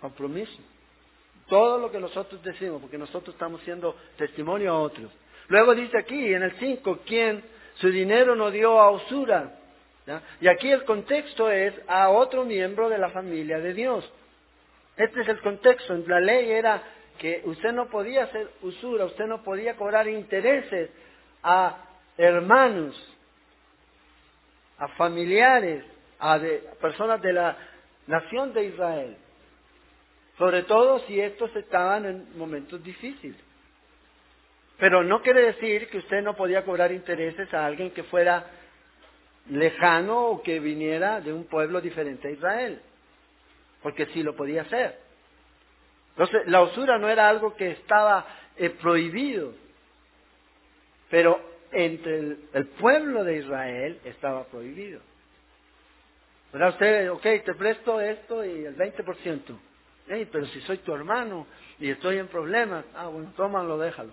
Speaker 2: Compromiso. Todo lo que nosotros decimos, porque nosotros estamos siendo testimonio a otros. Luego dice aquí, en el 5, quien su dinero no dio a usura. Y aquí el contexto es a otro miembro de la familia de Dios. Este es el contexto. La ley era que usted no podía hacer usura, usted no podía cobrar intereses a hermanos a familiares, a, personas de la nación de Israel. Sobre todo si estos estaban en momentos difíciles. Pero no quiere decir que usted no podía cobrar intereses a alguien que fuera lejano o que viniera de un pueblo diferente a Israel. Porque sí lo podía hacer. Entonces, la usura no era algo que estaba eh, prohibido. Pero entre el, pueblo de Israel estaba prohibido. ¿Verdad? Usted, ok, te presto esto y el 20%. Hey, pero si soy tu hermano y estoy en problemas, ah, bueno, tómalo, déjalo.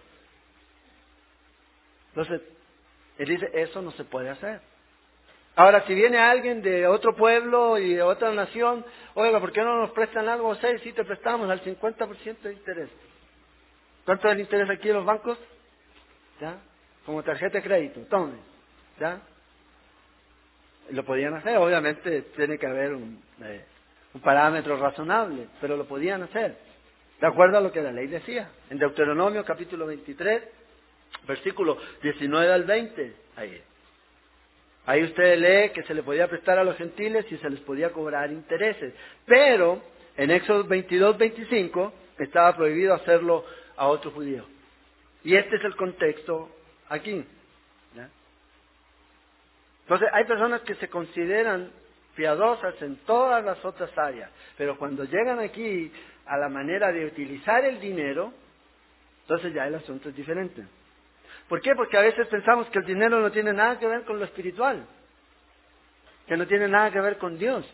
Speaker 2: Entonces, él dice, eso no se puede hacer. Ahora, si viene alguien de otro pueblo y de otra nación, oiga, ¿por qué no nos prestan algo? O sea, si te prestamos al 50% de interés. ¿Cuánto es el interés aquí en los bancos? ¿Ya? como tarjeta de crédito, tome, ¿ya? Lo podían hacer, obviamente tiene que haber un, eh, un parámetro razonable, pero lo podían hacer, de acuerdo a lo que la ley decía. En Deuteronomio capítulo 23, versículo 19 al 20, ahí. Ahí usted lee que se le podía prestar a los gentiles y se les podía cobrar intereses. Pero en Éxodo 22, 25 estaba prohibido hacerlo a otro judío. Y este es el contexto aquí. Entonces, hay personas que se consideran piadosas en todas las otras áreas, pero cuando llegan aquí a la manera de utilizar el dinero, entonces ya el asunto es diferente. ¿Por qué? Porque a veces pensamos que el dinero no tiene nada que ver con lo espiritual, que no tiene nada que ver con Dios.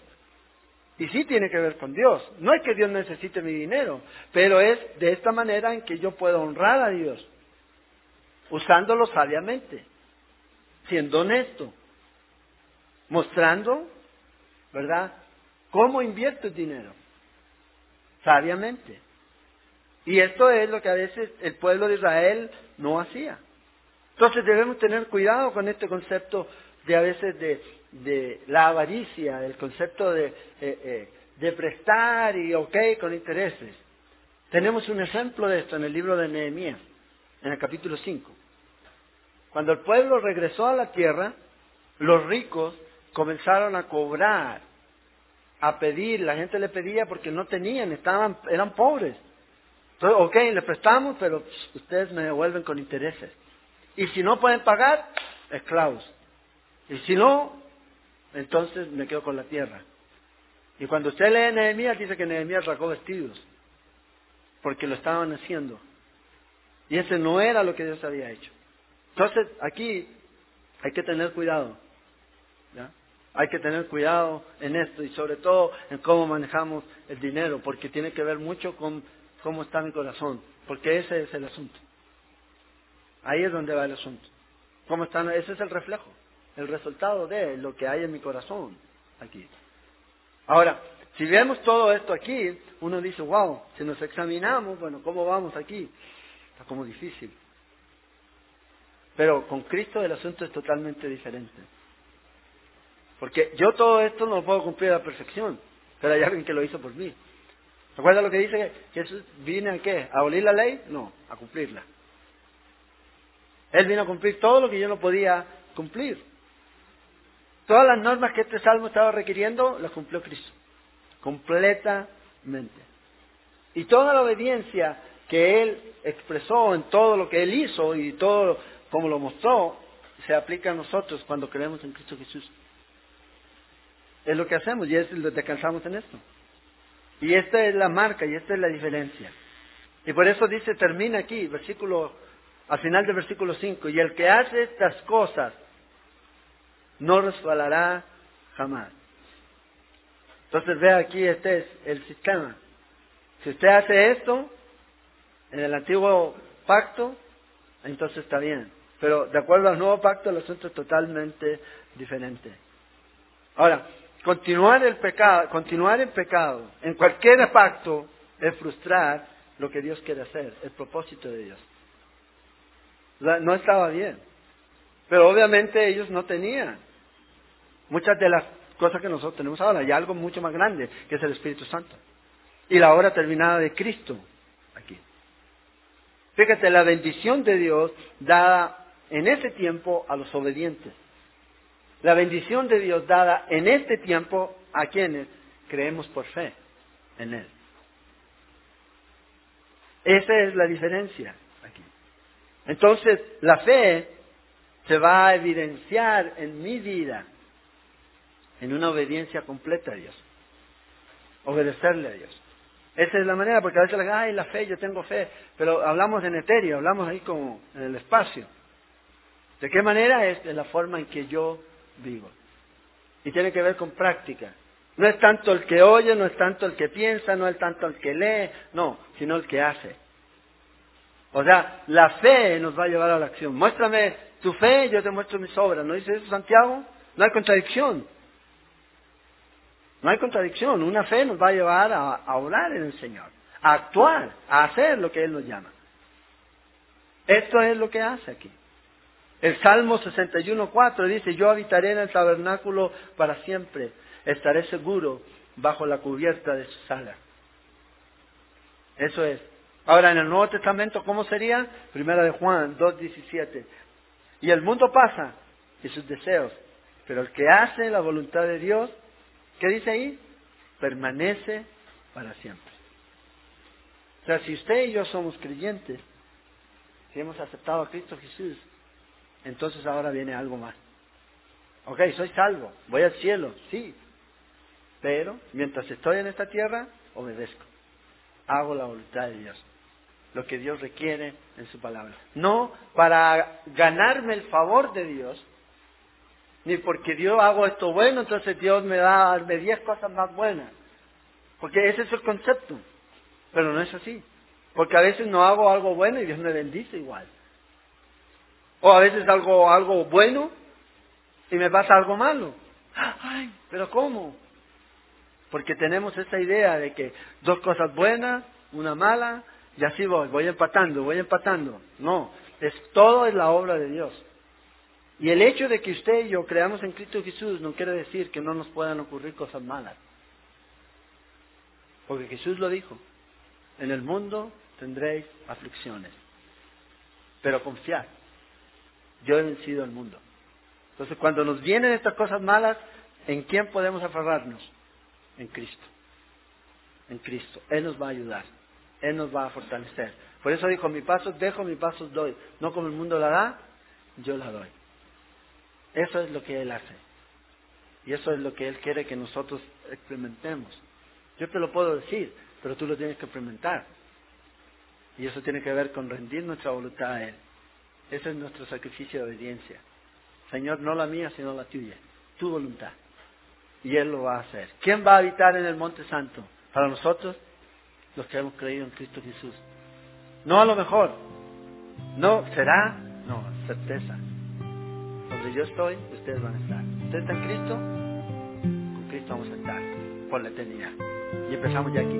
Speaker 2: Y sí tiene que ver con Dios. No es que Dios necesite mi dinero, pero es de esta manera en que yo puedo honrar a Dios usándolo sabiamente, siendo honesto. mostrando, ¿verdad?, cómo invierte el dinero, sabiamente. Y esto es lo que a veces el pueblo de Israel no hacía. Entonces debemos tener cuidado con este concepto de a veces de, la avaricia, el concepto de, eh, eh, de prestar y ok con intereses. Tenemos un ejemplo de esto en el libro de Nehemías, en el capítulo 5. Cuando el pueblo regresó a la tierra, los ricos comenzaron a cobrar, a pedir, la gente le pedía porque no tenían, estaban, eran pobres. Entonces, ok, le prestamos, pero ustedes me devuelven con intereses. Y si no pueden pagar, esclavos. Y si no, entonces me quedo con la tierra. Y cuando usted lee Nehemías, dice que Nehemías rasgó vestidos, porque lo estaban haciendo. Y ese no era lo que Dios había hecho. Entonces, aquí hay que tener cuidado. Hay que tener cuidado en esto y sobre todo en cómo manejamos el dinero, porque tiene que ver mucho con cómo está mi corazón, porque ese es el asunto. Ahí es donde va el asunto. ¿Cómo están? Ese es el reflejo, el resultado de lo que hay en mi corazón aquí. Ahora, si vemos todo esto aquí, uno dice, wow, si nos examinamos, bueno, ¿cómo vamos aquí? Está como difícil. Pero con Cristo el asunto es totalmente diferente. Porque yo todo esto no lo puedo cumplir a la perfección, pero hay alguien que lo hizo por mí. ¿Recuerda lo que dice? Jesús vino a qué? ¿A abolir la ley? No, a cumplirla. Él vino a cumplir todo lo que yo no podía cumplir. Todas las normas que este salmo estaba requiriendo, las cumplió Cristo. Completamente. Y toda la obediencia que Él expresó en todo lo que Él hizo y todo como lo mostró, se aplica a nosotros cuando creemos en Cristo Jesús. Es lo que hacemos y es descansamos en esto. Y esta es la marca y esta es la diferencia. Y por eso dice, termina aquí, versículo al final del versículo 5, y el que hace estas cosas no resbalará jamás. Entonces vea aquí, este es el sistema. Si usted hace esto en el antiguo pacto, entonces está bien. Pero de acuerdo al nuevo pacto, el asunto es totalmente diferente. Ahora, continuar el pecado, continuar en pecado en cualquier pacto es frustrar lo que Dios quiere hacer, el propósito de Dios. No estaba bien. Pero obviamente ellos no tenían muchas de las cosas que nosotros tenemos ahora, y algo mucho más grande, que es el Espíritu Santo. Y la hora terminada de Cristo aquí. Fíjate, la bendición de Dios dada en ese tiempo a los obedientes. La bendición de Dios dada en este tiempo a quienes creemos por fe en Él. Esa es la diferencia. Entonces, la fe se va a evidenciar en mi vida en una obediencia completa a Dios. Obedecerle a Dios. Esa es la manera, porque a veces le ay, la fe, yo tengo fe, pero hablamos en etéreo, hablamos ahí como en el espacio. ¿De qué manera? Es de la forma en que yo vivo. Y tiene que ver con práctica. No es tanto el que oye, no es tanto el que piensa, no es tanto el que lee, no, sino el que hace. O sea, la fe nos va a llevar a la acción. Muéstrame tu fe, yo te muestro mis obras. ¿No dice eso Santiago? No hay contradicción. No hay contradicción. Una fe nos va a llevar a, orar en el Señor, a actuar, a hacer lo que Él nos llama. Esto es lo que hace aquí. El Salmo 61.4 dice, yo habitaré en el tabernáculo para siempre, estaré seguro bajo la cubierta de su sala. Eso es. Ahora, en el Nuevo Testamento, ¿cómo sería? Primera de Juan 2.17. Y el mundo pasa y sus deseos, pero el que hace la voluntad de Dios, ¿qué dice ahí? Permanece para siempre. O sea, si usted y yo somos creyentes, si hemos aceptado a Cristo Jesús, entonces ahora viene algo más. Ok, soy salvo, voy al cielo, sí, pero mientras estoy en esta tierra, obedezco, hago la voluntad de Dios lo que Dios requiere en su palabra. No para ganarme el favor de Dios, ni porque Dios hago esto bueno, entonces Dios me da a diez cosas más buenas. Porque ese es el concepto. Pero no es así. Porque a veces no hago algo bueno y Dios me bendice igual. O a veces hago algo bueno y me pasa algo malo. Pero ¿cómo? Porque tenemos esa idea de que dos cosas buenas, una mala, y así voy, voy empatando, voy empatando. No, es, todo es la obra de Dios. Y el hecho de que usted y yo creamos en Cristo Jesús no quiere decir que no nos puedan ocurrir cosas malas. Porque Jesús lo dijo, en el mundo tendréis aflicciones, pero confiad, yo he vencido el mundo. Entonces cuando nos vienen estas cosas malas, ¿en quién podemos aferrarnos? En Cristo. En Cristo. Él nos va a ayudar. Él nos va a fortalecer. Por eso dijo, mi paso dejo, mi paso doy. No como el mundo la da, yo la doy. Eso es lo que Él hace. Y eso es lo que Él quiere que nosotros experimentemos. Yo te lo puedo decir, pero tú lo tienes que experimentar. Y eso tiene que ver con rendir nuestra voluntad a Él. Ese es nuestro sacrificio de obediencia. Señor, no la mía, sino la tuya. Tu voluntad. Y Él lo va a hacer. ¿Quién va a habitar en el Monte Santo? Para nosotros, los que hemos creído en Cristo Jesús. No a lo mejor. No, será. No, certeza. Donde yo estoy, ustedes van a estar. ¿Usted está en Cristo? Con Cristo vamos a estar por la eternidad. Y empezamos ya aquí.